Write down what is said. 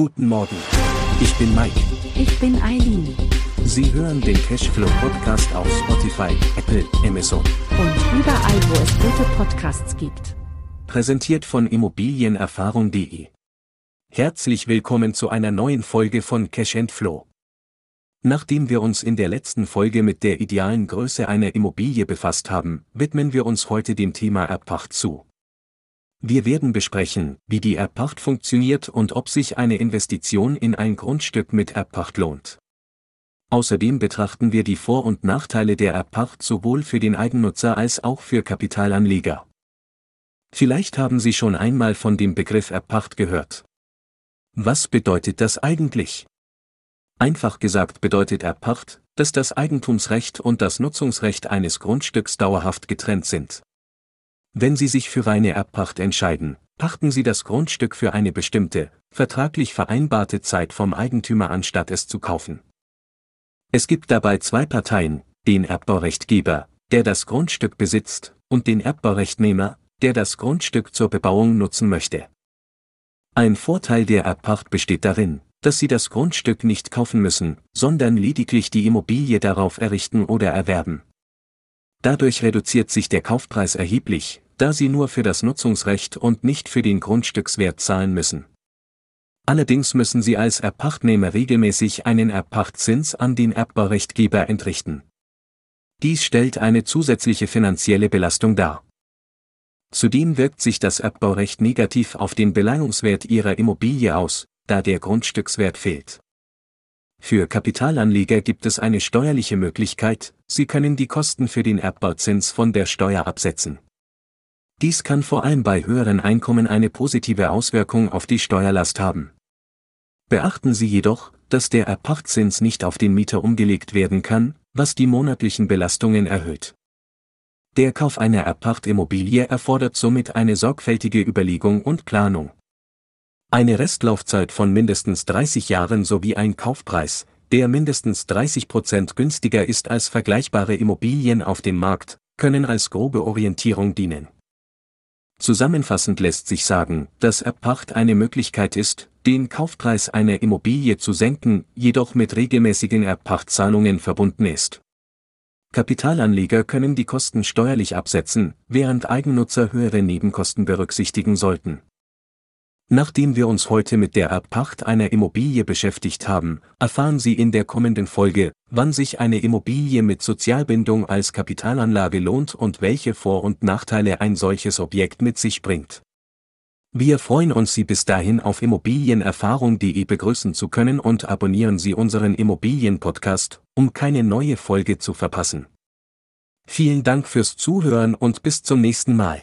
Guten Morgen. Ich bin Mike. Ich bin Eileen. Sie hören den Cashflow Podcast auf Spotify, Apple, Amazon. Und überall, wo es gute Podcasts gibt. Präsentiert von Immobilienerfahrung.de. Herzlich willkommen zu einer neuen Folge von Cash Flow. Nachdem wir uns in der letzten Folge mit der idealen Größe einer Immobilie befasst haben, widmen wir uns heute dem Thema Erbpacht zu. Wir werden besprechen, wie die Erbpacht funktioniert und ob sich eine Investition in ein Grundstück mit Erbpacht lohnt. Außerdem betrachten wir die Vor- und Nachteile der Erbpacht sowohl für den Eigennutzer als auch für Kapitalanleger. Vielleicht haben Sie schon einmal von dem Begriff Erbpacht gehört. Was bedeutet das eigentlich? Einfach gesagt bedeutet Erbpacht, dass das Eigentumsrecht und das Nutzungsrecht eines Grundstücks dauerhaft getrennt sind. Wenn Sie sich für reine Erbpacht entscheiden, pachten Sie das Grundstück für eine bestimmte, vertraglich vereinbarte Zeit vom Eigentümer anstatt es zu kaufen. Es gibt dabei zwei Parteien, den Erbbaurechtgeber, der das Grundstück besitzt, und den Erbbaurechtnehmer, der das Grundstück zur Bebauung nutzen möchte. Ein Vorteil der Erbpacht besteht darin, dass Sie das Grundstück nicht kaufen müssen, sondern lediglich die Immobilie darauf errichten oder erwerben. Dadurch reduziert sich der Kaufpreis erheblich, da Sie nur für das Nutzungsrecht und nicht für den Grundstückswert zahlen müssen. Allerdings müssen Sie als Erbpachtnehmer regelmäßig einen Erbpachtzins an den Erbbaurechtgeber entrichten. Dies stellt eine zusätzliche finanzielle Belastung dar. Zudem wirkt sich das Erbbaurecht negativ auf den Beleihungswert Ihrer Immobilie aus, da der Grundstückswert fehlt. Für Kapitalanleger gibt es eine steuerliche Möglichkeit, sie können die Kosten für den Erbbauzins von der Steuer absetzen. Dies kann vor allem bei höheren Einkommen eine positive Auswirkung auf die Steuerlast haben. Beachten Sie jedoch, dass der Erbpachtzins nicht auf den Mieter umgelegt werden kann, was die monatlichen Belastungen erhöht. Der Kauf einer Erbpachtimmobilie erfordert somit eine sorgfältige Überlegung und Planung. Eine Restlaufzeit von mindestens 30 Jahren sowie ein Kaufpreis, der mindestens 30 Prozent günstiger ist als vergleichbare Immobilien auf dem Markt, können als grobe Orientierung dienen. Zusammenfassend lässt sich sagen, dass Erbpacht eine Möglichkeit ist, den Kaufpreis einer Immobilie zu senken, jedoch mit regelmäßigen Erbpachtzahlungen verbunden ist. Kapitalanleger können die Kosten steuerlich absetzen, während Eigennutzer höhere Nebenkosten berücksichtigen sollten. Nachdem wir uns heute mit der Erbpacht einer Immobilie beschäftigt haben, erfahren Sie in der kommenden Folge, wann sich eine Immobilie mit Sozialbindung als Kapitalanlage lohnt und welche Vor- und Nachteile ein solches Objekt mit sich bringt. Wir freuen uns, Sie bis dahin auf immobilienerfahrung.de begrüßen zu können und abonnieren Sie unseren Immobilienpodcast, um keine neue Folge zu verpassen. Vielen Dank fürs Zuhören und bis zum nächsten Mal.